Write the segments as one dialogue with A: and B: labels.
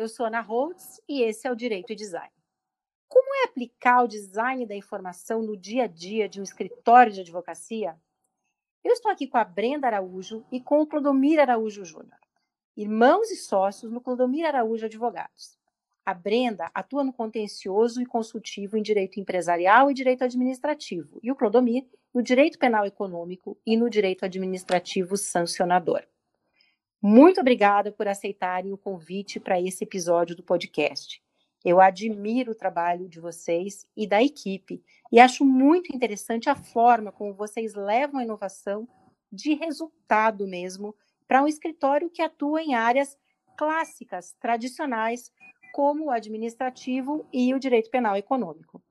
A: eu sou Ana Holtz e esse é o Direito e Design. Como é aplicar o design da informação no dia a dia de um escritório de advocacia? Eu estou aqui com a Brenda Araújo e com o Clodomir Araújo Júnior, irmãos e sócios no Clodomir Araújo Advogados. A Brenda atua no contencioso e consultivo em direito empresarial e direito administrativo, e o Clodomir no direito penal econômico e no direito administrativo sancionador. Muito obrigada por aceitarem o convite para esse episódio do podcast. Eu admiro o trabalho de vocês e da equipe e acho muito interessante a forma como vocês levam a inovação de resultado mesmo para um escritório que atua em áreas clássicas, tradicionais, como o administrativo e o direito penal econômico.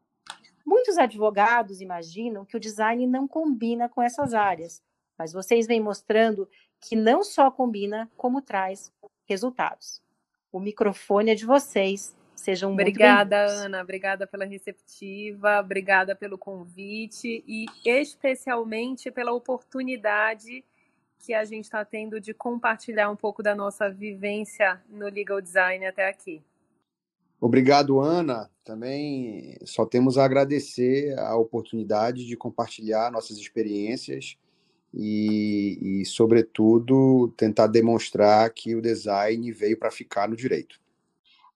A: Muitos advogados imaginam que o design não combina com essas áreas, mas vocês vêm mostrando que não só combina, como traz resultados. O microfone é de vocês. Sejam
B: obrigada, muito Ana. Obrigada pela receptiva, obrigada pelo convite e especialmente pela oportunidade que a gente está tendo de compartilhar um pouco da nossa vivência no legal design até aqui.
C: Obrigado, Ana. Também só temos a agradecer a oportunidade de compartilhar nossas experiências e, e, sobretudo, tentar demonstrar que o design veio para ficar no direito.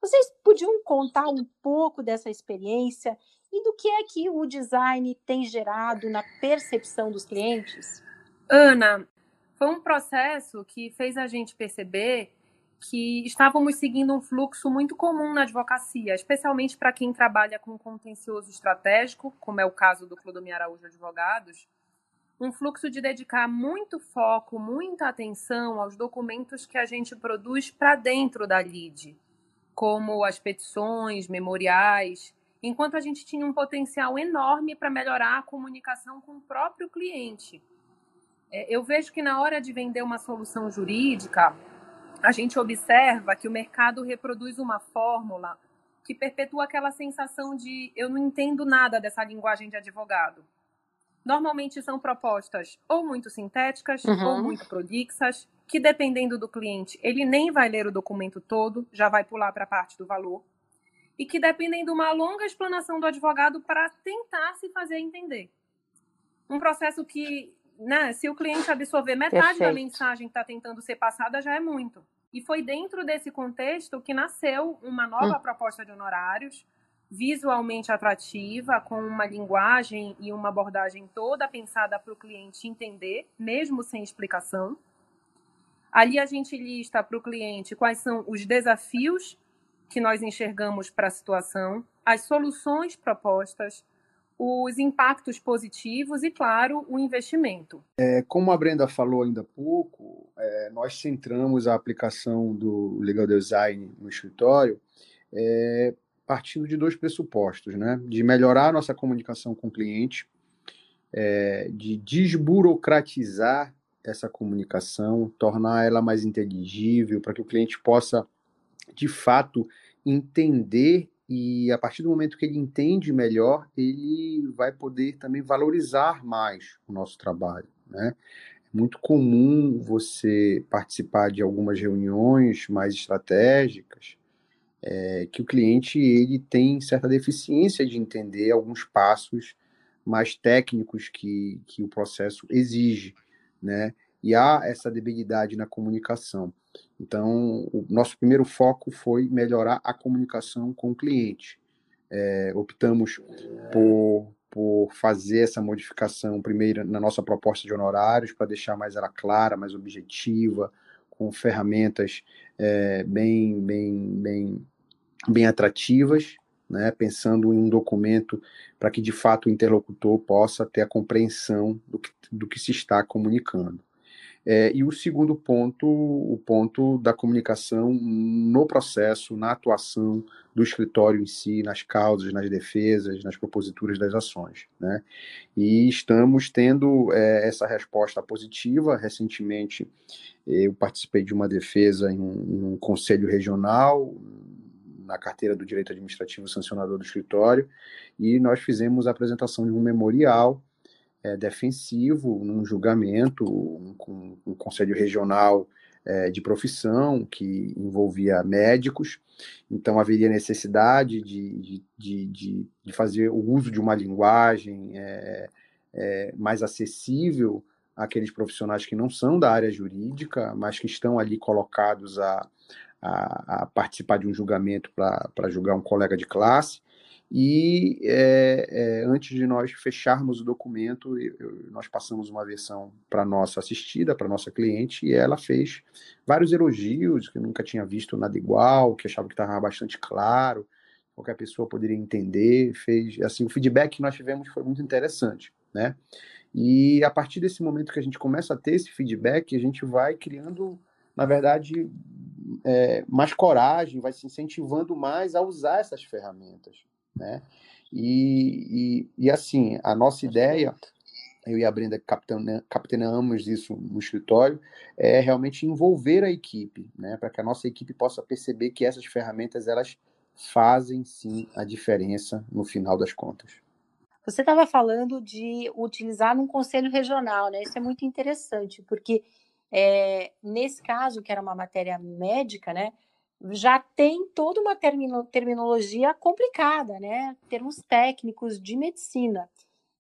A: Vocês podiam contar um pouco dessa experiência e do que é que o design tem gerado na percepção dos clientes?
B: Ana, foi um processo que fez a gente perceber que estávamos seguindo um fluxo muito comum na advocacia, especialmente para quem trabalha com contencioso estratégico, como é o caso do Clodomir Araújo Advogados, um fluxo de dedicar muito foco, muita atenção aos documentos que a gente produz para dentro da LID, como as petições, memoriais, enquanto a gente tinha um potencial enorme para melhorar a comunicação com o próprio cliente. É, eu vejo que na hora de vender uma solução jurídica, a gente observa que o mercado reproduz uma fórmula que perpetua aquela sensação de eu não entendo nada dessa linguagem de advogado. Normalmente são propostas ou muito sintéticas uhum. ou muito prolixas, que dependendo do cliente, ele nem vai ler o documento todo, já vai pular para a parte do valor, e que dependem de uma longa explanação do advogado para tentar se fazer entender. Um processo que, né, se o cliente absorver metade Perfeito. da mensagem que está tentando ser passada, já é muito. E foi dentro desse contexto que nasceu uma nova hum. proposta de honorários, visualmente atrativa, com uma linguagem e uma abordagem toda pensada para o cliente entender, mesmo sem explicação. Ali a gente lista para o cliente quais são os desafios que nós enxergamos para a situação, as soluções propostas, os impactos positivos e, claro, o investimento.
C: É, como a Brenda falou ainda há pouco, é, nós centramos a aplicação do legal design no escritório é, partindo de dois pressupostos, né? De melhorar a nossa comunicação com o cliente, é, de desburocratizar essa comunicação, tornar ela mais inteligível, para que o cliente possa, de fato, entender e a partir do momento que ele entende melhor, ele vai poder também valorizar mais o nosso trabalho, né? É muito comum você participar de algumas reuniões mais estratégicas, é, que o cliente ele tem certa deficiência de entender alguns passos mais técnicos que, que o processo exige, né? E há essa debilidade na comunicação. Então, o nosso primeiro foco foi melhorar a comunicação com o cliente. É, optamos por, por fazer essa modificação primeiro na nossa proposta de honorários, para deixar mais ela clara, mais objetiva, com ferramentas é, bem, bem, bem bem atrativas, né, pensando em um documento para que de fato o interlocutor possa ter a compreensão do que, do que se está comunicando. É, e o segundo ponto, o ponto da comunicação no processo, na atuação do escritório em si, nas causas, nas defesas, nas proposituras das ações. Né? E estamos tendo é, essa resposta positiva. Recentemente, eu participei de uma defesa em um, em um conselho regional, na carteira do direito administrativo sancionador do escritório, e nós fizemos a apresentação de um memorial é, defensivo num julgamento, um, um conselho regional é, de profissão, que envolvia médicos, então haveria necessidade de, de, de, de fazer o uso de uma linguagem é, é, mais acessível àqueles profissionais que não são da área jurídica, mas que estão ali colocados a, a, a participar de um julgamento para julgar um colega de classe. E é, é, antes de nós fecharmos o documento, eu, nós passamos uma versão para nossa assistida, para nossa cliente, e ela fez vários elogios, que nunca tinha visto nada igual, que achava que estava bastante claro, qualquer pessoa poderia entender. Fez assim, o feedback que nós tivemos foi muito interessante, né? E a partir desse momento que a gente começa a ter esse feedback, a gente vai criando, na verdade, é, mais coragem, vai se incentivando mais a usar essas ferramentas. Né? E, e, e assim, a nossa ideia, eu e a Brenda capitaneamos isso no escritório, é realmente envolver a equipe, né? para que a nossa equipe possa perceber que essas ferramentas elas fazem sim a diferença no final das contas.
A: Você estava falando de utilizar num conselho regional, né? Isso é muito interessante, porque é, nesse caso, que era uma matéria médica, né? já tem toda uma termino, terminologia complicada, né? Termos técnicos de medicina.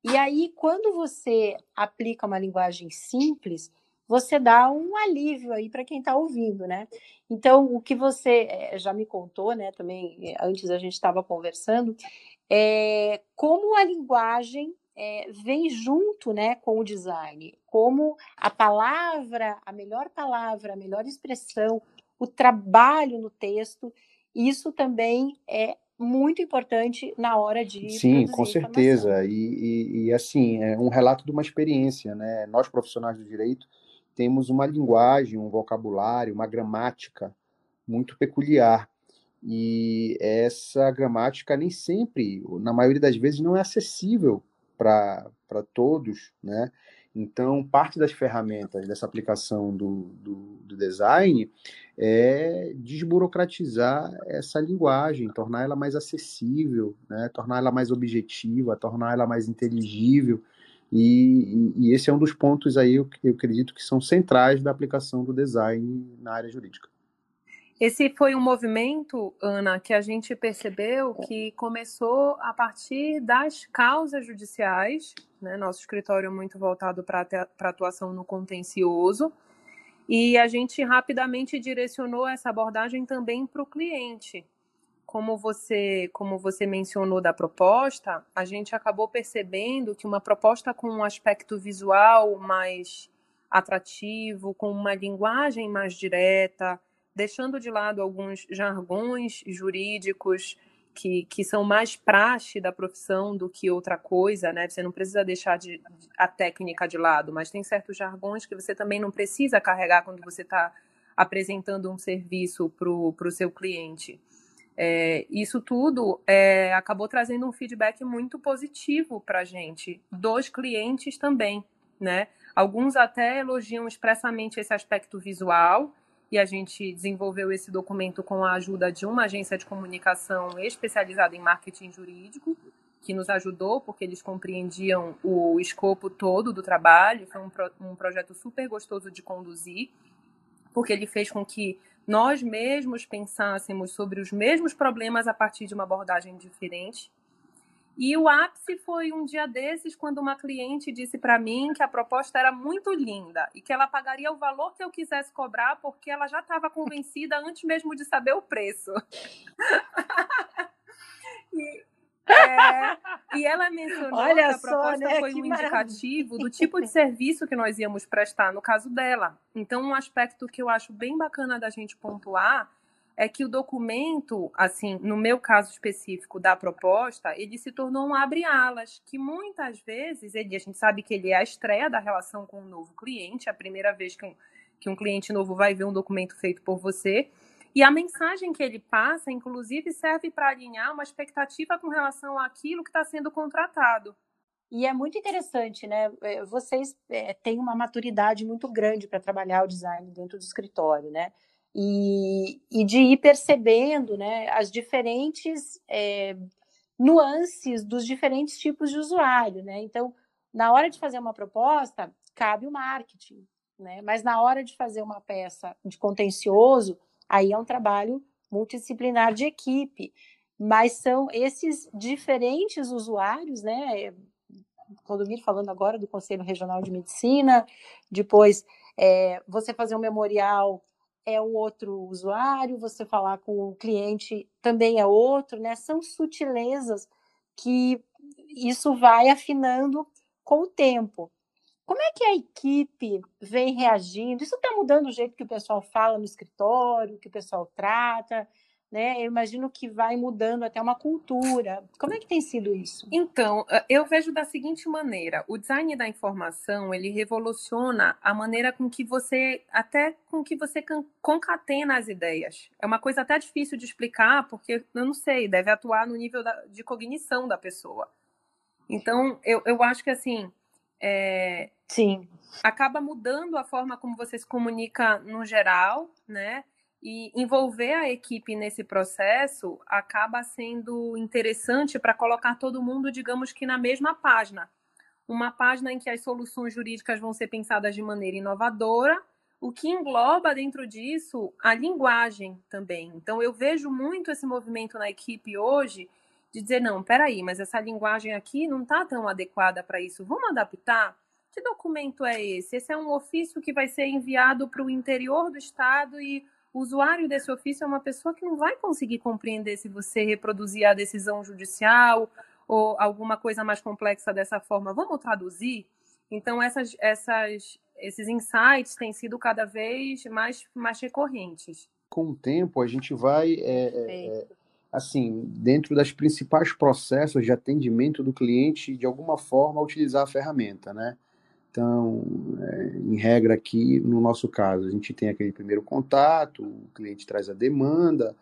A: E aí, quando você aplica uma linguagem simples, você dá um alívio aí para quem está ouvindo, né? Então, o que você eh, já me contou, né? Também eh, antes a gente estava conversando, é como a linguagem é, vem junto, né, com o design, como a palavra, a melhor palavra, a melhor expressão, o trabalho no texto. Isso também é muito importante na hora de
C: sim com certeza. E, e, e, assim é um relato de uma experiência né? Nós profissionais do direito temos uma linguagem um vocabulário uma gramática muito peculiar. E essa gramática nem sempre na maioria das vezes não é acessível para todos né então, parte das ferramentas dessa aplicação do, do, do, design é desburocratizar essa linguagem, tornar ela mais acessível, né? tornar ela mais objetiva, tornar ela mais inteligível. E, e, e esse é um dos pontos aí, eu, eu acredito que são centrais da aplicação do design na área jurídica.
B: Esse foi um movimento, Ana, que a gente percebeu que começou a partir das causas judiciais, né? Nosso escritório é muito voltado para a atuação no contencioso, e a gente rapidamente direcionou essa abordagem também para o cliente. Como você, como você mencionou da proposta, a gente acabou percebendo que uma proposta com um aspecto visual mais atrativo, com uma linguagem mais direta, deixando de lado alguns jargões jurídicos que, que são mais praxe da profissão do que outra coisa, né? Você não precisa deixar de, a técnica de lado, mas tem certos jargões que você também não precisa carregar quando você está apresentando um serviço para o seu cliente. É, isso tudo é, acabou trazendo um feedback muito positivo para a gente, dos clientes também, né? Alguns até elogiam expressamente esse aspecto visual, e a gente desenvolveu esse documento com a ajuda de uma agência de comunicação especializada em marketing jurídico, que nos ajudou, porque eles compreendiam o escopo todo do trabalho. Foi um, pro, um projeto super gostoso de conduzir, porque ele fez com que nós mesmos pensássemos sobre os mesmos problemas a partir de uma abordagem diferente e o ápice foi um dia desses, quando uma cliente disse para mim que a proposta era muito linda e que ela pagaria o valor que eu quisesse cobrar, porque ela já estava convencida antes mesmo de saber o preço. e, é, e ela mencionou Olha que a proposta só, né? foi que um indicativo do tipo de serviço que nós íamos prestar no caso dela. Então, um aspecto que eu acho bem bacana da gente pontuar é que o documento, assim, no meu caso específico da proposta, ele se tornou um abre-alas, que muitas vezes, ele, a gente sabe que ele é a estreia da relação com um novo cliente, a primeira vez que um, que um cliente novo vai ver um documento feito por você, e a mensagem que ele passa, inclusive, serve para alinhar uma expectativa com relação àquilo que está sendo contratado.
A: E é muito interessante, né? É, vocês é, têm uma maturidade muito grande para trabalhar o design dentro do escritório, né? E, e de ir percebendo né, as diferentes é, nuances dos diferentes tipos de usuário. Né? Então, na hora de fazer uma proposta, cabe o marketing, né? Mas na hora de fazer uma peça de contencioso, aí é um trabalho multidisciplinar de equipe. Mas são esses diferentes usuários, né? Clodomir falando agora do Conselho Regional de Medicina, depois é, você fazer um memorial é um outro usuário, você falar com o cliente também é outro, né? São sutilezas que isso vai afinando com o tempo. Como é que a equipe vem reagindo? Isso está mudando o jeito que o pessoal fala no escritório, que o pessoal trata, né? Eu imagino que vai mudando até uma cultura. Como é que tem sido isso?
B: Então, eh, eu vejo da seguinte maneira: o design da informação ele revoluciona a maneira com que você, até com que você concatena as ideias. É uma coisa até difícil de explicar, porque eu não sei, deve atuar no nível da, de cognição da pessoa. Então, eu, eu acho que assim é,
A: Sim.
B: acaba mudando a forma como você se comunica no geral, né? E envolver a equipe nesse processo acaba sendo interessante para colocar todo mundo, digamos que na mesma página. Uma página em que as soluções jurídicas vão ser pensadas de maneira inovadora, o que engloba dentro disso a linguagem também. Então, eu vejo muito esse movimento na equipe hoje de dizer, não, peraí, mas essa linguagem aqui não está tão adequada para isso, vamos adaptar? Que documento é esse? Esse é um ofício que vai ser enviado para o interior do estado e o usuário desse ofício é uma pessoa que não vai conseguir compreender se você reproduzir a decisão judicial ou alguma coisa mais complexa dessa forma. Vamos traduzir? Então, essas, essas, esses insights têm sido cada vez mais, mais recorrentes.
C: Com o tempo, a gente vai é, é, assim, dentro das principais processos de atendimento do cliente, de alguma forma, utilizar a ferramenta, né? Então, é, em regra aqui, no nosso caso, a gente tem aquele primeiro contato, o cliente traz a demanda,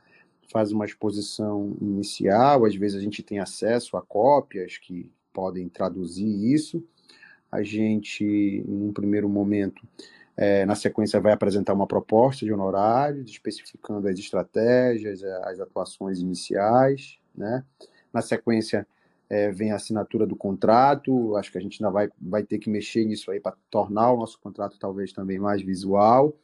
C: faz uma exposição inicial, às vezes a gente tem acesso a cópias que podem traduzir isso. A gente, em um primeiro momento, é, na sequência, vai apresentar uma proposta de honorários, especificando as estratégias, as atuações iniciais. Né? Na sequência, é, vem a assinatura do contrato. Acho que a gente ainda vai, vai ter que mexer nisso aí para tornar o nosso contrato talvez também mais visual.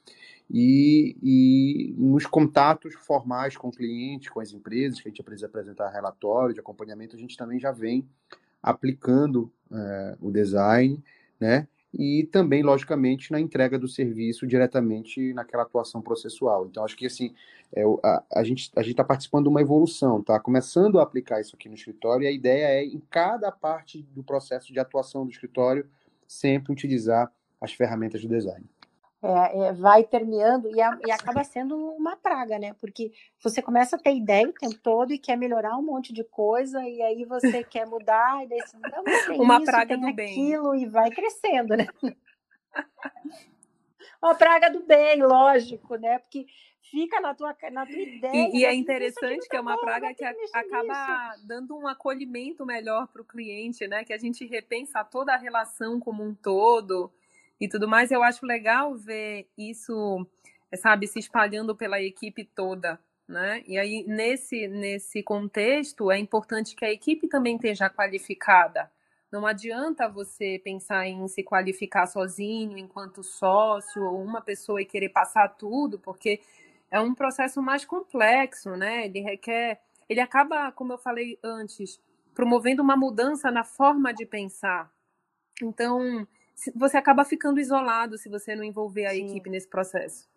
C: E, e nos contatos formais com o cliente, com as empresas, que a gente precisa apresentar relatório de acompanhamento, a gente também já vem aplicando é, o design, né? E também, logicamente, na entrega do serviço diretamente naquela atuação processual. Então, acho que assim, é, a, a, gente a está participando de uma evolução, tá? Começando a aplicar isso aqui no escritório, e a ideia é, em cada parte do processo de atuação do escritório, sempre utilizar as ferramentas do design
A: é, é, vai permeando e, a, e, acaba sendo uma praga, né? Porque você começa a ter ideia o tempo todo e quer melhorar um monte de coisa, e aí você quer mudar, e daí você, não, tem
B: uma
A: isso,
B: praga
A: tem
B: do
A: aquilo,
B: bem.
A: e vai crescendo, né? uma praga do bem, lógico, né? Porque fica na tua, na tua ideia.
B: E, e é interessante que é uma praga que acaba nisso. dando um acolhimento melhor para o cliente, né? Que a gente repensa toda a relação como um todo e tudo mais. Eu acho legal ver isso, sabe, se espalhando pela equipe toda, né? E aí, nesse, nesse contexto, é importante que a equipe também esteja qualificada. Não adianta você pensar em se qualificar sozinho, enquanto sócio, ou uma pessoa e querer passar tudo, porque é um processo mais complexo, né? Ele requer. Ele acaba, como eu falei antes, promovendo uma mudança na forma de pensar. Então, você acaba ficando isolado se você não envolver a Sim. equipe nesse processo.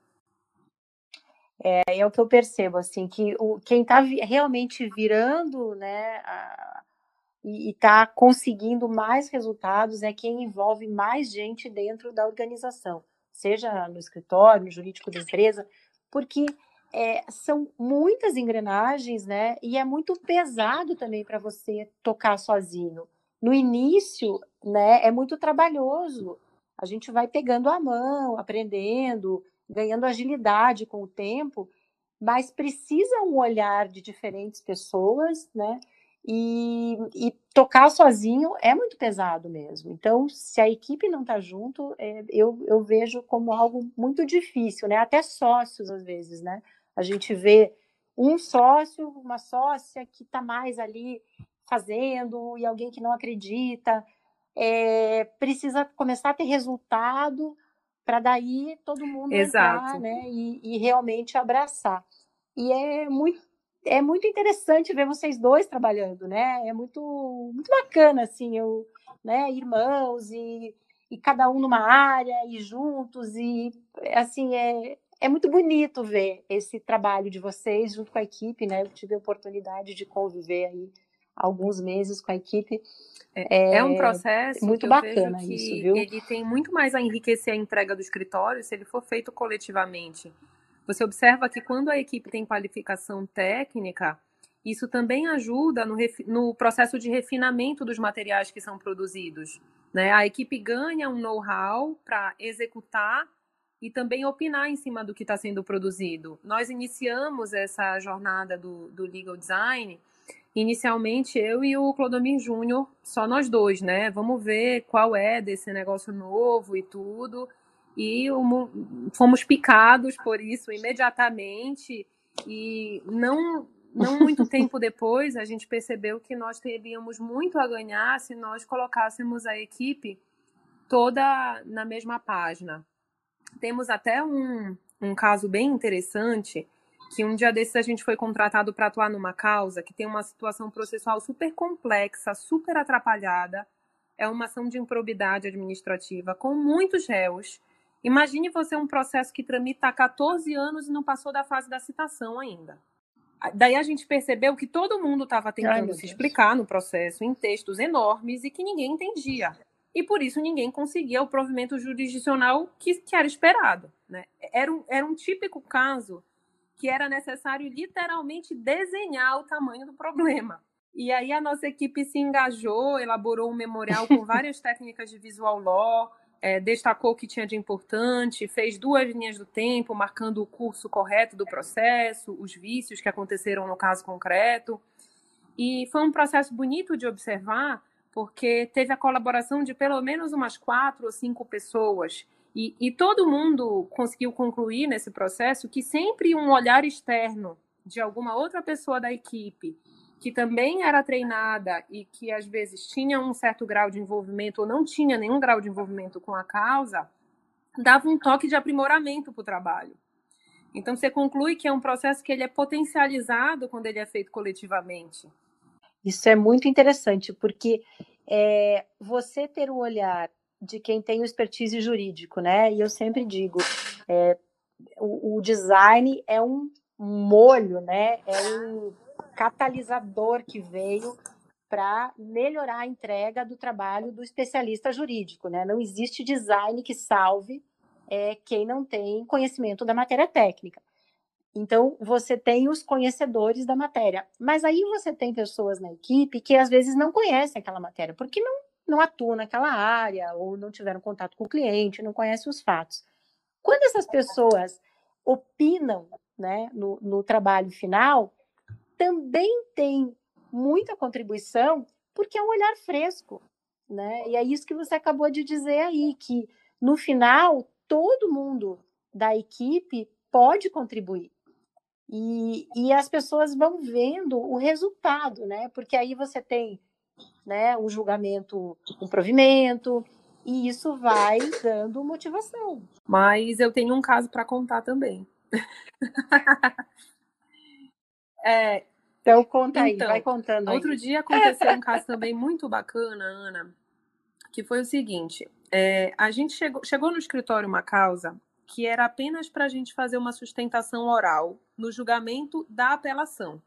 A: É, é o que eu percebo, assim, que o, quem está vi, realmente virando, né, a, e está conseguindo mais resultados é quem envolve mais gente dentro da organização, seja no escritório, no jurídico da empresa, porque é, são muitas engrenagens, né, e é muito pesado também para você tocar sozinho no início, né, é muito trabalhoso. A gente vai pegando a mão, aprendendo, ganhando agilidade com o tempo, mas precisa um olhar de diferentes pessoas, né? E, e tocar sozinho é muito pesado mesmo. Então, se a equipe não está junto, é, eu, eu vejo como algo muito difícil, né? Até sócios, às vezes, né? A gente vê um sócio, uma sócia que está mais ali fazendo e alguém que não acredita. É, precisa começar a ter resultado para daí todo mundo
B: Exato.
A: entrar, né, e, e realmente abraçar. E é muito é muito interessante ver vocês dois trabalhando, né? É muito muito bacana assim, eu, né, irmãos e, e cada um numa área e juntos e assim é é muito bonito ver esse trabalho de vocês junto com a equipe, né? Eu tive a oportunidade de conviver aí alguns meses com a equipe.
B: É, é um processo
A: muito bacana isso, viu?
B: Ele tem muito mais a enriquecer a entrega do escritório se ele for feito coletivamente. Você observa que quando a equipe tem qualificação técnica, isso também ajuda no, no processo de refinamento dos materiais que são produzidos. Né? A equipe ganha um know-how para executar e também opinar em cima do que está sendo produzido. Nós iniciamos essa jornada do, do legal design, inicialmente eu e o Clodomir Júnior, só nós dois, né? Vamos ver qual é desse negócio novo e tudo. E um, fomos picados por isso imediatamente e não não muito tempo depois a gente percebeu que nós teríamos muito a ganhar se nós colocássemos a equipe toda na mesma página. Temos até um, um caso bem interessante que um dia desses a gente foi contratado para atuar numa causa que tem uma situação processual super complexa, super atrapalhada. É uma ação de improbidade administrativa com muitos réus. Imagine você um processo que tramita há 14 anos e não passou da fase da citação ainda. Daí a gente percebeu que todo mundo estava tentando Ai, se explicar no processo em textos enormes e que ninguém entendia e por isso ninguém conseguia o provimento jurisdicional que, que era esperado. Né? Era, um, era um típico caso que era necessário literalmente desenhar o tamanho do problema. E aí a nossa equipe se engajou, elaborou um memorial com várias técnicas de visual law, é, destacou o que tinha de importante, fez duas linhas do tempo, marcando o curso correto do processo, os vícios que aconteceram no caso concreto. E foi um processo bonito de observar, porque teve a colaboração de pelo menos umas quatro ou cinco pessoas. E, e todo mundo conseguiu concluir nesse processo que sempre um olhar externo de alguma outra pessoa da equipe que também era treinada e que às vezes tinha um certo grau de envolvimento ou não tinha nenhum grau de envolvimento com a causa, dava um toque de aprimoramento para o trabalho. Então você conclui que é um processo que ele é potencializado quando ele é feito coletivamente.
A: Isso é muito interessante, porque é, você ter o olhar de quem tem o expertise jurídico, né? E eu sempre digo, é, o, o, design é um molho, né? É um catalisador que veio para melhorar a entrega do trabalho do especialista jurídico, né? Não existe design que salve é, quem não tem conhecimento da matéria técnica. Então, você tem os conhecedores da matéria. Mas aí você tem pessoas na equipe que às vezes não conhecem aquela matéria, porque não, não atuam naquela área, ou não tiveram contato com o cliente, não conhecem os fatos. Quando essas pessoas opinam né, no, no trabalho final, também tem muita contribuição, porque é um olhar fresco. Né? E é isso que você acabou de dizer aí, que no final todo mundo da equipe pode contribuir. E, e as pessoas vão vendo o resultado, né? Porque aí você tem né, um julgamento, um provimento, e isso vai dando motivação.
B: Mas eu tenho um caso para contar também.
A: é, então conta aí, então, vai contando aí.
B: Outro dia aconteceu um caso também muito bacana, Ana, que foi o seguinte: é, a gente chegou, chegou no escritório uma causa que era apenas para a gente fazer uma sustentação oral no julgamento da apelação.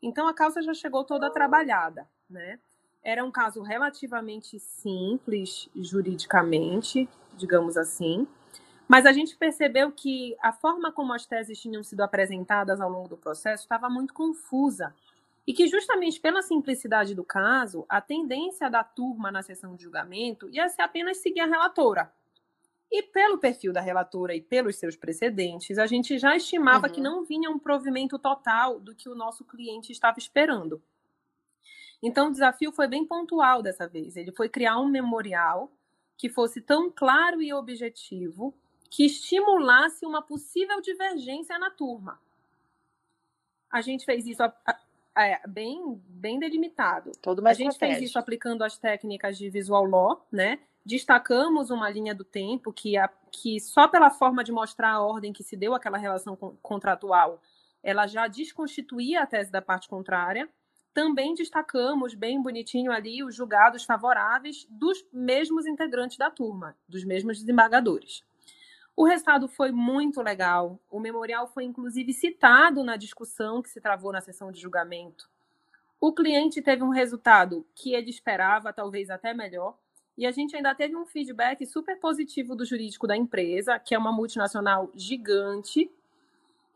B: Então a causa já chegou toda trabalhada, né? Era um caso relativamente simples juridicamente, digamos assim, mas a gente percebeu que a forma como as teses tinham sido apresentadas ao longo do processo estava muito confusa. E que, justamente pela simplicidade do caso, a tendência da turma na sessão de julgamento ia ser apenas seguir a relatora, e pelo perfil da relatora e pelos seus precedentes, a gente já estimava uhum. que não vinha um provimento total do que o nosso cliente estava esperando. Então, o desafio foi bem pontual dessa vez. Ele foi criar um memorial que fosse tão claro e objetivo que estimulasse uma possível divergência na turma. A gente fez isso é, bem, bem delimitado.
A: Todo a
B: gente fez isso aplicando as técnicas de visual law, né? Destacamos uma linha do tempo que, a, que só pela forma de mostrar a ordem que se deu aquela relação contratual, ela já desconstituía a tese da parte contrária. Também destacamos bem bonitinho ali os julgados favoráveis dos mesmos integrantes da turma, dos mesmos desembargadores. O resultado foi muito legal. O memorial foi inclusive citado na discussão que se travou na sessão de julgamento. O cliente teve um resultado que ele esperava, talvez até melhor, e a gente ainda teve um feedback super positivo do jurídico da empresa, que é uma multinacional gigante,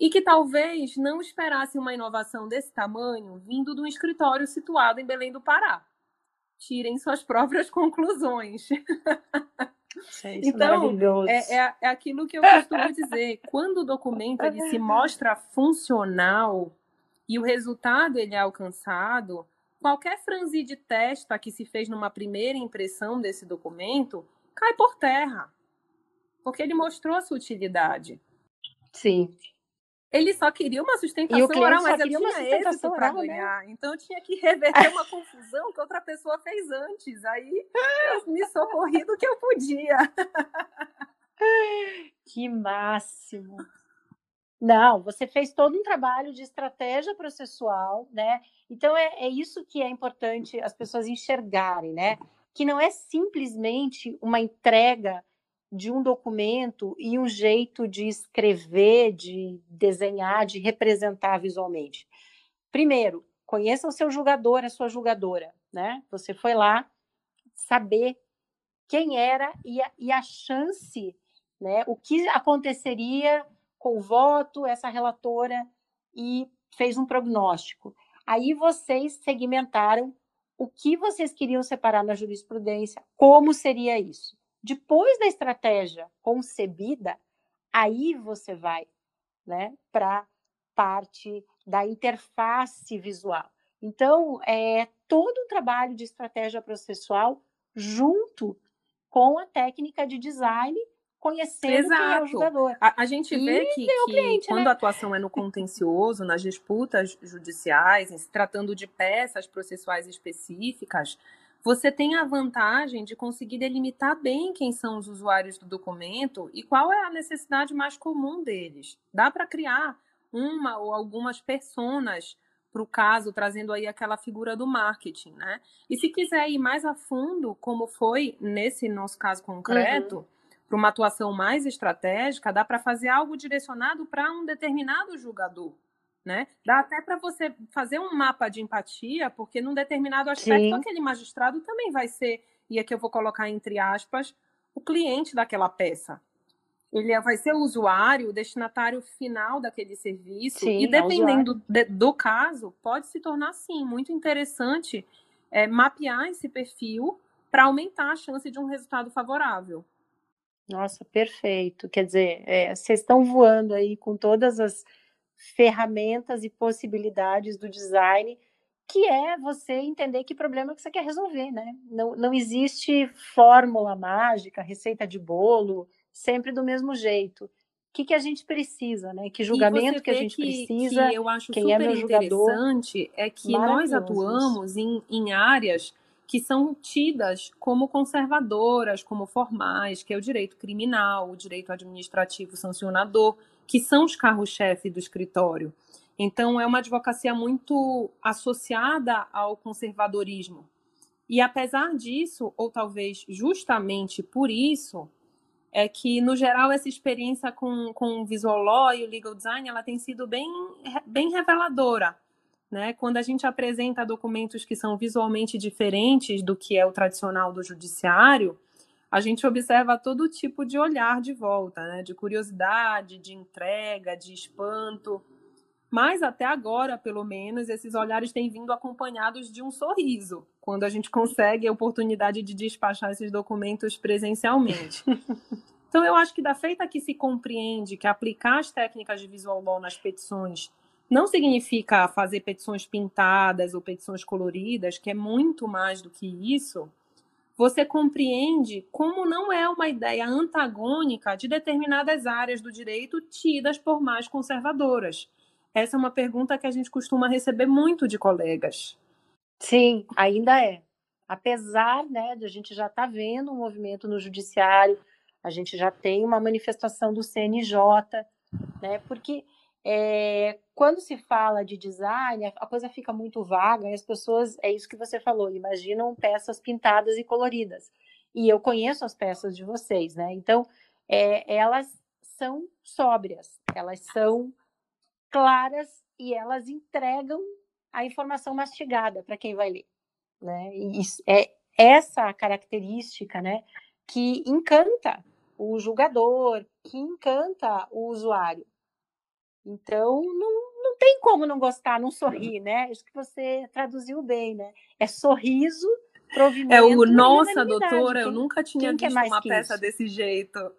B: e que talvez não esperasse uma inovação desse tamanho vindo de um escritório situado em Belém do Pará. Tirem suas próprias conclusões.
A: É então,
B: é, é, é, aquilo que eu costumo dizer. Quando o documento ele se mostra funcional e o resultado ele é alcançado, qualquer franzir de testa que se fez numa primeira impressão desse documento cai por terra, porque ele mostrou a sua utilidade.
A: Sim.
B: Ele só queria uma sustentação oral, mas eu tinha êxito para né? ganhar. Né? Então eu tinha que reverter uma confusão que outra pessoa fez antes. Aí eu me socorri do que eu podia.
A: Que máximo! Não, você fez todo um trabalho de estratégia processual, né? Então é, é isso que é importante as pessoas enxergarem, né? Que não é simplesmente uma entrega de um documento e um jeito de escrever, de desenhar, de representar visualmente. Primeiro, conheça o seu julgador, a sua julgadora, né? Você foi lá saber quem era e a, e a chance, né? O que aconteceria com o voto, essa relatora e fez um prognóstico. Aí vocês segmentaram o que vocês queriam separar na jurisprudência, como seria isso. Depois da estratégia concebida, aí você vai né, para parte da interface visual. Então, é todo um trabalho de estratégia processual junto com a técnica de design, conhecendo Exato. quem é o jogador.
B: A, a gente vê que, que cliente, quando né? a atuação é no contencioso, nas disputas judiciais, se tratando de peças processuais específicas, você tem a vantagem de conseguir delimitar bem quem são os usuários do documento e qual é a necessidade mais comum deles. Dá para criar uma ou algumas personas para o caso, trazendo aí aquela figura do marketing, né? E se quiser ir mais a fundo, como foi nesse nosso caso concreto, uhum. para uma atuação mais estratégica, dá para fazer algo direcionado para um determinado julgador né? Dá até para você fazer um mapa de empatia, porque num determinado aspecto Sim. aquele magistrado também vai ser, e aqui eu vou colocar entre aspas, o cliente daquela peça. Ele é, vai ser o usuário, o destinatário final daquele serviço, sim, e é dependendo de, do caso, pode se tornar, sim, muito interessante é, mapear esse perfil para aumentar a chance de um resultado favorável.
A: Nossa, perfeito. Quer dizer, é, vocês estão voando aí com todas as ferramentas e possibilidades do design, que é você entender que problema que você quer resolver, né? Não, não existe fórmula mágica, receita de bolo, sempre do mesmo jeito. O que, que a gente precisa, né? Que julgamento que a gente
B: que,
A: precisa?
B: Que eu acho quem é super é meu interessante é que nós atuamos em, em áreas que são tidas como conservadoras, como formais, que é o direito criminal, o direito administrativo sancionador que são os carros-chefe do escritório. Então, é uma advocacia muito associada ao conservadorismo. E apesar disso, ou talvez justamente por isso, é que, no geral, essa experiência com, com o visual law e o legal design ela tem sido bem, bem reveladora. Né? Quando a gente apresenta documentos que são visualmente diferentes do que é o tradicional do judiciário, a gente observa todo tipo de olhar de volta, né? de curiosidade, de entrega, de espanto. Mas até agora, pelo menos, esses olhares têm vindo acompanhados de um sorriso, quando a gente consegue a oportunidade de despachar esses documentos presencialmente. Então, eu acho que da feita que se compreende que aplicar as técnicas de visual law nas petições não significa fazer petições pintadas ou petições coloridas, que é muito mais do que isso, você compreende como não é uma ideia antagônica de determinadas áreas do direito tidas por mais conservadoras. Essa é uma pergunta que a gente costuma receber muito de colegas.
A: Sim, ainda é. Apesar né, de a gente já estar tá vendo um movimento no judiciário, a gente já tem uma manifestação do CNJ, né? Porque é, quando se fala de design, a coisa fica muito vaga e as pessoas, é isso que você falou, imaginam peças pintadas e coloridas. E eu conheço as peças de vocês, né? Então, é, elas são sóbrias, elas são claras e elas entregam a informação mastigada para quem vai ler. Né? E é essa característica né, que encanta o julgador, que encanta o usuário. Então, não, não tem como não gostar, não sorrir, né? Isso que você traduziu bem, né? É sorriso, provimento
B: É o nossa, doutora, quem, eu nunca tinha visto uma peça isso? desse jeito.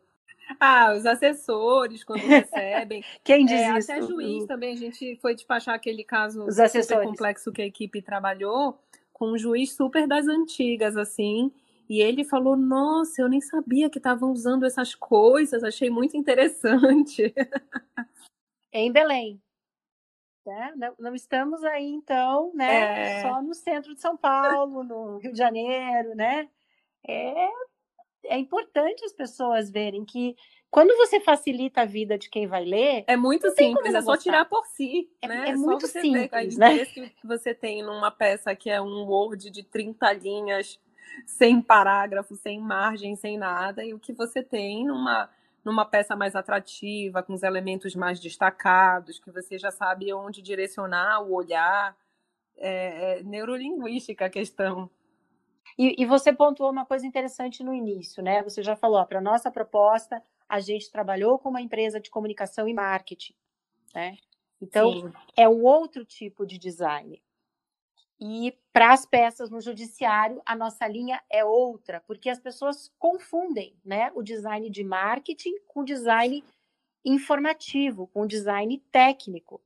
B: Ah, os assessores, quando recebem.
A: Quem diz é,
B: isso? Até juiz também, a gente foi despachar aquele caso
A: os super
B: complexo que a equipe trabalhou com um juiz super das antigas, assim. E ele falou: Nossa, eu nem sabia que estavam usando essas coisas, achei muito interessante.
A: Em Belém. Né? Não, não, estamos aí, então, né? É... Só no centro de São Paulo, no Rio de Janeiro, né? É é importante as pessoas verem que quando você facilita a vida de quem vai ler.
B: É muito simples, é só tirar por si.
A: É,
B: né?
A: é, é muito simples. Né?
B: que você tem numa peça que é um Word de 30 linhas, sem parágrafo, sem margem, sem nada, e o que você tem numa, numa peça mais atrativa, com os elementos mais destacados, que você já sabe onde direcionar o olhar. É, é neurolinguística a questão.
A: E, e, você pontuou uma coisa interessante no início, né? Você já falou, para nossa proposta, a gente trabalhou com uma empresa de comunicação e marketing, né? Então, Sim. é um outro tipo de design. E para as peças no judiciário, a nossa linha é outra, porque as pessoas confundem, né, o design de marketing com o design informativo, com o design técnico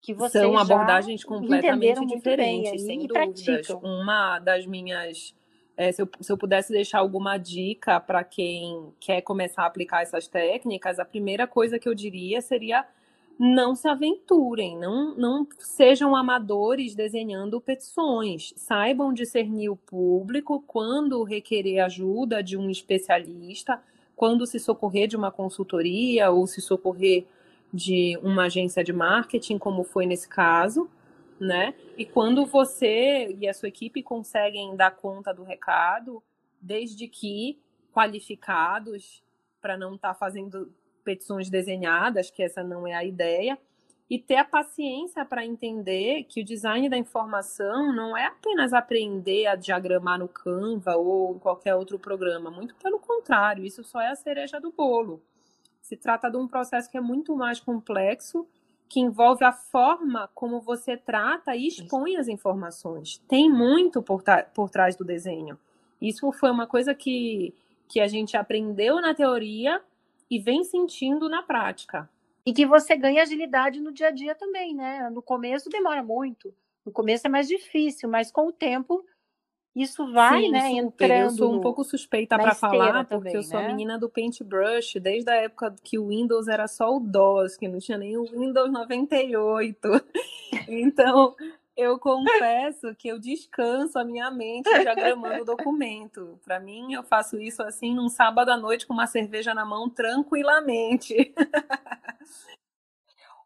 B: que vocês são abordagens completamente diferentes, sem dúvidas. Praticam. Uma das minhas é, se, eu, se, eu, pudesse deixar alguma dica para quem quer começar a aplicar essas técnicas, a primeira coisa que eu diria seria não se aventurem, não, não sejam amadores desenhando petições. Saibam discernir o público quando requerer ajuda de um especialista, quando se socorrer de uma consultoria ou se socorrer de uma agência de marketing, como foi nesse caso, né? E quando você e a sua equipe conseguem dar conta do recado, desde que qualificados, para não estar tá fazendo petições desenhadas, que essa não é a ideia, e ter a paciência para entender que o design da informação não é apenas aprender a diagramar no Canva ou em qualquer outro programa, muito pelo contrário, isso só é a cereja do bolo. Se trata de um processo que é muito mais complexo, que envolve a forma como você trata e expõe as informações. Tem muito por, por trás do desenho. Isso foi uma coisa que, que a gente aprendeu na teoria e vem sentindo na prática.
A: E que você ganha agilidade no dia a dia também, né? No começo demora muito. No começo é mais difícil, mas com o tempo isso vai, Sim, né, super. entrando. Eu
B: sou um pouco suspeita para falar, porque também, eu sou né? a menina do Paintbrush, desde a época que o Windows era só o DOS, que não tinha nem o Windows 98. Então, eu confesso que eu descanso a minha mente diagramando o documento. Para mim, eu faço isso assim num sábado à noite com uma cerveja na mão tranquilamente.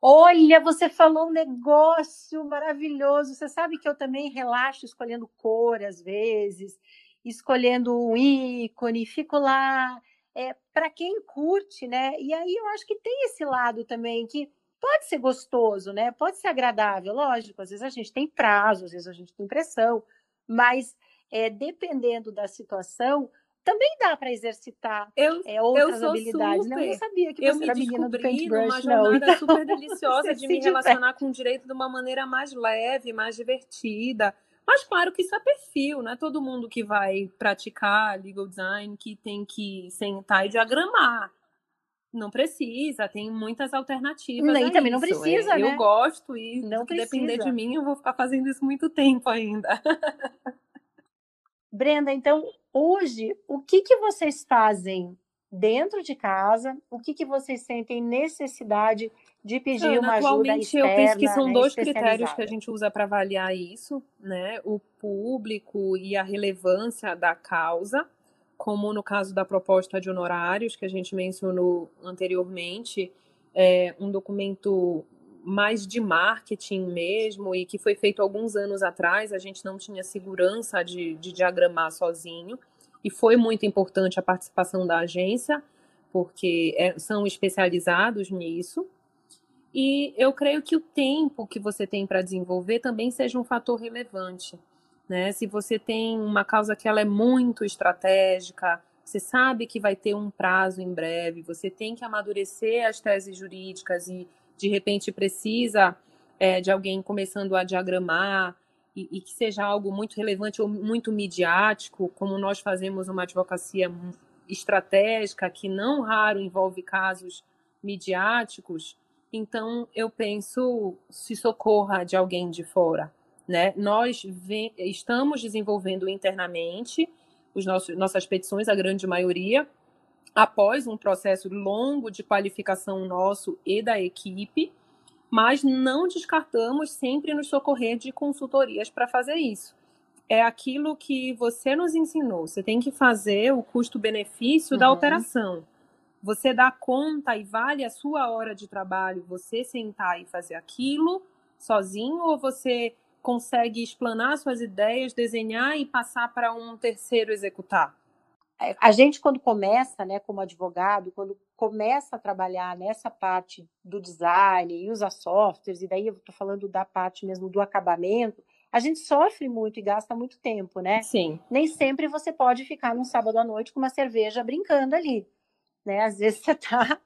A: Olha, você falou um negócio maravilhoso. Você sabe que eu também relaxo escolhendo cor às vezes, escolhendo um ícone, fico lá. É, para quem curte, né? E aí eu acho que tem esse lado também que pode ser gostoso, né? Pode ser agradável, lógico. Às vezes a gente tem prazo, às vezes a gente tem pressão, mas é, dependendo da situação, também dá para exercitar
B: eu,
A: é, outras
B: eu
A: habilidades.
B: Super.
A: Não, eu não sabia que eu você era menina do paintbrush,
B: numa jornada não. super deliciosa de me relacionar com o direito de uma maneira mais leve, mais divertida. Mas claro que isso é perfil, não é todo mundo que vai praticar legal design que tem que sentar e diagramar. Não precisa, tem muitas alternativas.
A: Nem também não precisa, é,
B: né? Eu gosto e não se depender de mim, eu vou ficar fazendo isso muito tempo ainda.
A: Brenda, então hoje o que, que vocês fazem dentro de casa? O que, que vocês sentem necessidade de pedir Ana, uma ajuda
B: atualmente
A: externa,
B: eu penso que são
A: né,
B: dois critérios que a gente usa para avaliar isso, né? O público e a relevância da causa, como no caso da proposta de honorários que a gente mencionou anteriormente, é um documento mais de marketing mesmo e que foi feito alguns anos atrás, a gente não tinha segurança de, de diagramar sozinho e foi muito importante a participação da agência, porque é, são especializados nisso. E eu creio que o tempo que você tem para desenvolver também seja um fator relevante. Né? Se você tem uma causa que ela é muito estratégica, você sabe que vai ter um prazo em breve, você tem que amadurecer as teses jurídicas e de repente precisa é, de alguém começando a diagramar e, e, que seja algo muito relevante ou muito midiático, como nós fazemos uma advocacia estratégica que não raro envolve casos midiáticos, então eu penso se socorra de alguém de fora. Né? Nós vem, estamos desenvolvendo internamente os nossos, nossas petições, a grande maioria, após um processo longo de qualificação nosso e da equipe, mas não descartamos sempre nos socorrer de consultorias para fazer isso. É aquilo que você nos ensinou. Você tem que fazer o custo-benefício uhum. da operação você dá conta e vale a sua hora de trabalho você sentar e fazer aquilo sozinho ou você consegue explanar suas ideias, desenhar e passar para um terceiro executar?
A: É, a gente quando começa, né, como advogado, quando começa a trabalhar nessa parte do design e usar softwares, e daí eu estou falando da parte mesmo do acabamento, a gente sofre muito e gasta muito tempo, né?
B: Sim.
A: Nem sempre você pode ficar num sábado à noite com uma cerveja brincando ali né? Às vezes você está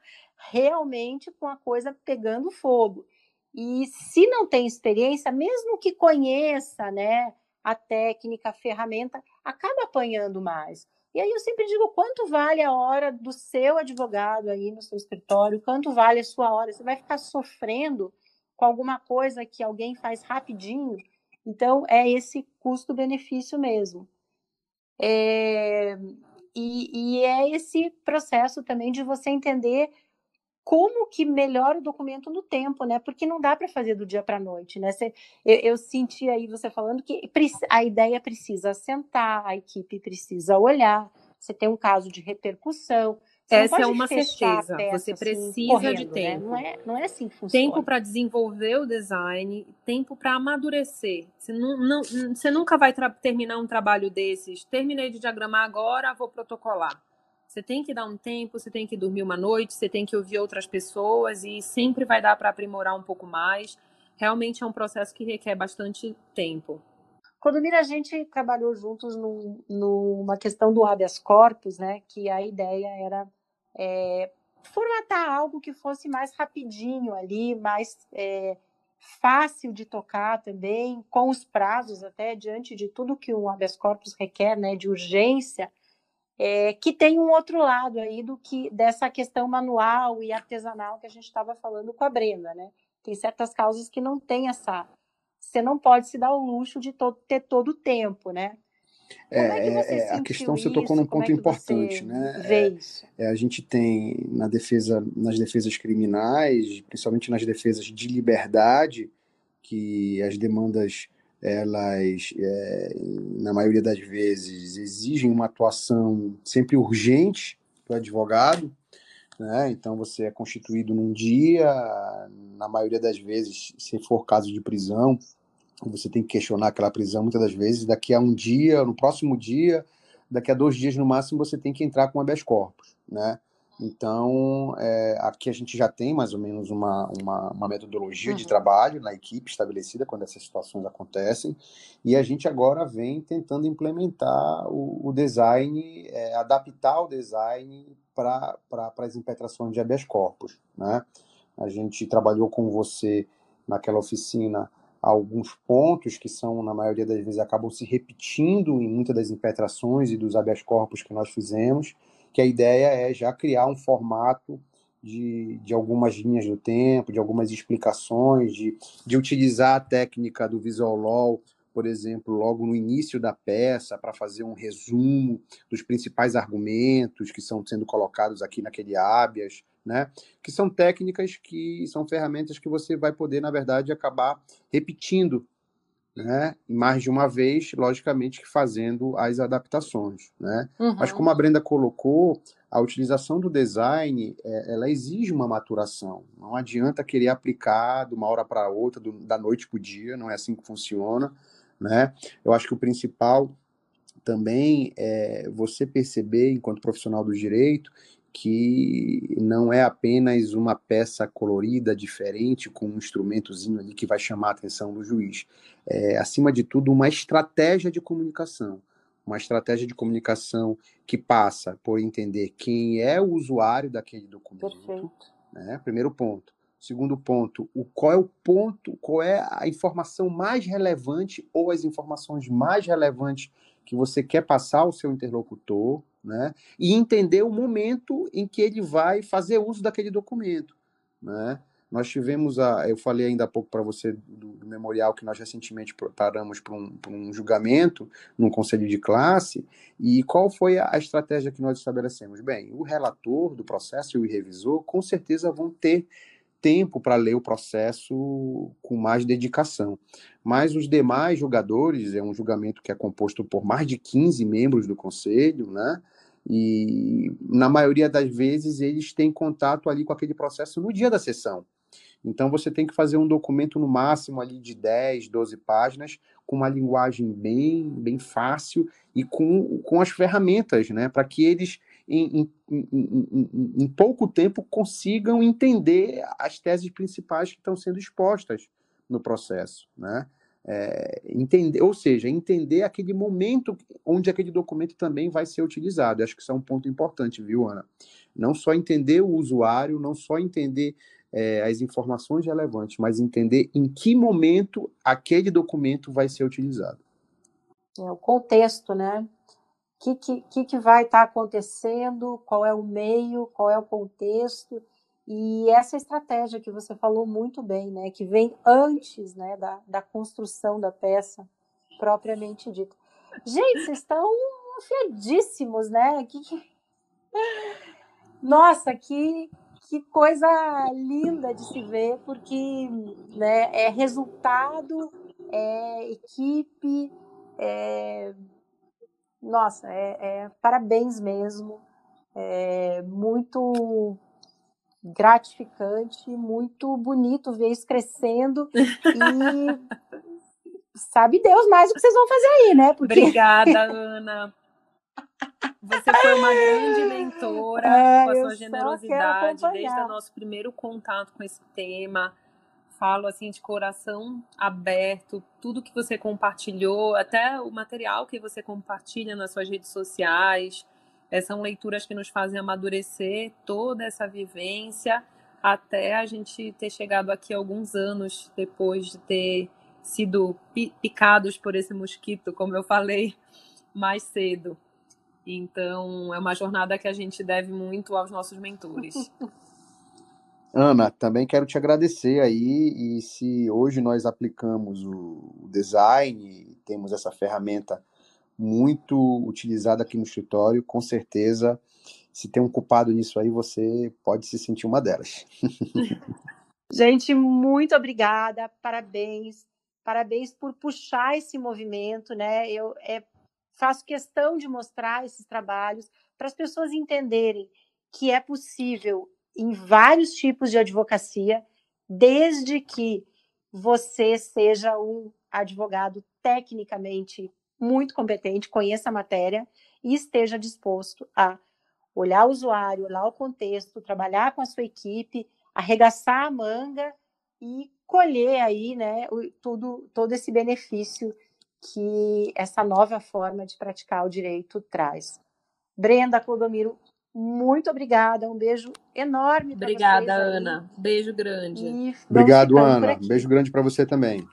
A: realmente com a coisa pegando fogo. E se não tem experiência, mesmo que conheça, né, a técnica, a ferramenta, acaba apanhando mais. E aí eu sempre digo, quanto vale a hora do seu advogado aí no seu escritório? Quanto vale a sua hora? Você vai ficar sofrendo com alguma coisa que alguém faz rapidinho? Então, é esse custo-benefício mesmo. É, e, e é esse processo também de você entender como que melhora o documento no tempo, né? Porque não dá para fazer do dia para a noite, né? Você, eu, eu, senti aí você falando que a ideia precisa sentar, a equipe precisa olhar, você tem um caso de repercussão,
B: essa é uma certeza. Você assim, precisa assim, correndo, de
A: né?
B: tempo.
A: Né? Não, é, não é assim que funciona.
B: Tempo para desenvolver o design, tempo para amadurecer. Você, não, não, você nunca vai terminar um trabalho desses. Terminei de diagramar agora, vou protocolar. Você tem que dar um tempo, você tem que dormir uma noite, você tem que ouvir outras pessoas e sempre vai dar para aprimorar um pouco mais. Realmente é um processo que requer bastante tempo.
A: Quando Mira, a gente trabalhou juntos no, numa questão do habeas corpus, né? Que a ideia era é, formatar algo que fosse mais rapidinho ali, mais é, fácil de tocar também, com os prazos até diante de tudo que o habeas corpus requer, né, de urgência, é, que tem um outro lado aí do que dessa questão manual e artesanal que a gente estava falando com a Brenda, né? Tem certas causas que não tem essa, você não pode se dar o luxo de ter todo o tempo, né?
C: É, é, é, é a questão você tocou num ponto é importante, né? É, a gente tem na defesa, nas defesas criminais, principalmente nas defesas de liberdade, que as demandas elas, na maioria das vezes, exigem uma atuação sempre urgente do advogado, né? Então você é constituído num dia, na maioria das vezes, se for caso de prisão, você tem que questionar aquela prisão muitas das vezes. Daqui a um dia, no próximo dia, daqui a dois dias no máximo, você tem que entrar com habeas corpus, né? Então, é, aqui a gente já tem mais ou menos uma, uma, uma metodologia uhum. de trabalho na equipe estabelecida quando essas situações acontecem, e a gente agora vem tentando implementar o, o design, é, adaptar o design para pra, as impetrações de habeas corpus. Né? A gente trabalhou com você naquela oficina alguns pontos que são, na maioria das vezes, acabam se repetindo em muitas das impetrações e dos habeas corpus que nós fizemos, que a ideia é já criar um formato de, de algumas linhas do tempo, de algumas explicações, de, de utilizar a técnica do visual law, por exemplo, logo no início da peça, para fazer um resumo dos principais argumentos que estão sendo colocados aqui naquele habeas, né? Que são técnicas que são ferramentas que você vai poder, na verdade, acabar repetindo, né? Mais de uma vez, logicamente, fazendo as adaptações, né? Uhum. Mas como a Brenda colocou, a utilização do design, é, ela exige uma maturação. Não adianta querer aplicar de uma hora para outra, do, da noite para o dia, não é assim que funciona, né? Eu acho que o principal também é você perceber, enquanto profissional do direito, que não é apenas uma peça colorida, diferente, com um instrumentozinho ali que vai chamar a atenção do juiz. É, acima de tudo, uma estratégia de comunicação. Uma estratégia de comunicação que passa por entender quem é o usuário daquele documento. Perfeito. Né? Primeiro ponto. Segundo ponto, o, qual é o ponto, qual é a informação mais relevante ou as informações mais relevantes que você quer passar ao seu interlocutor, né? E entender o momento em que ele vai fazer uso daquele documento, né? Nós tivemos a, eu falei ainda há pouco para você do, do, memorial que nós recentemente paramos para um, um, julgamento num conselho de classe, e qual foi a, a estratégia que nós estabelecemos? Bem, o relator do processo e o revisor com certeza vão ter tempo para ler o processo com mais dedicação. Mas os demais julgadores, é um julgamento que é composto por mais de 15 membros do conselho, né? E na maioria das vezes eles têm contato ali com aquele processo no dia da sessão. Então você tem que fazer um documento no máximo ali de 10, 12 páginas, com uma linguagem bem, bem fácil e com, com as ferramentas, né, para que eles em, em, em, em, pouco tempo consigam entender as teses principais que estão sendo expostas no processo, né? É, entender, ou seja, entender aquele momento onde aquele documento também vai ser utilizado. acho que isso é um ponto importante, viu, Ana? Não só entender o usuário, não só entender é, as informações relevantes, mas entender em que momento aquele documento vai ser utilizado.
A: É o contexto, né? O que, que, que vai estar tá acontecendo, qual é o meio, qual é o contexto, e essa estratégia que você falou muito bem, né, que vem antes né, da, da construção da peça propriamente dita. Gente, vocês estão afiadíssimos, né? Que. Nossa, que, que coisa linda de se ver, porque né, é resultado, é equipe, é... nossa, é, é parabéns mesmo. É muito gratificante, muito bonito ver isso crescendo e sabe Deus mais o que vocês vão fazer aí, né?
B: Porque... Obrigada, Ana. Você foi uma grande mentora é, com a sua generosidade desde o nosso primeiro contato com esse tema. Falo assim de coração aberto, tudo que você compartilhou, até o material que você compartilha nas suas redes sociais, são leituras que nos fazem amadurecer toda essa vivência até a gente ter chegado aqui alguns anos depois de ter sido picados por esse mosquito, como eu falei mais cedo. Então, é uma jornada que a gente deve muito aos nossos mentores.
C: Ana, também quero te agradecer aí. E se hoje nós aplicamos o design, temos essa ferramenta muito utilizada aqui no escritório, com certeza, se tem um culpado nisso aí, você pode se sentir uma delas.
A: Gente, muito obrigada, parabéns, parabéns por puxar esse movimento, né? Eu é, faço questão de mostrar esses trabalhos para as pessoas entenderem que é possível em vários tipos de advocacia, desde que você seja um advogado tecnicamente muito competente, conheça a matéria e esteja disposto a olhar o usuário, olhar o contexto, trabalhar com a sua equipe, arregaçar a manga e colher aí, né, tudo, todo esse benefício que essa nova forma de praticar o direito traz. Brenda, Clodomiro, muito obrigada, um beijo enorme
B: Obrigada, Ana. Beijo grande.
C: Obrigado, Ana. Beijo grande para você também.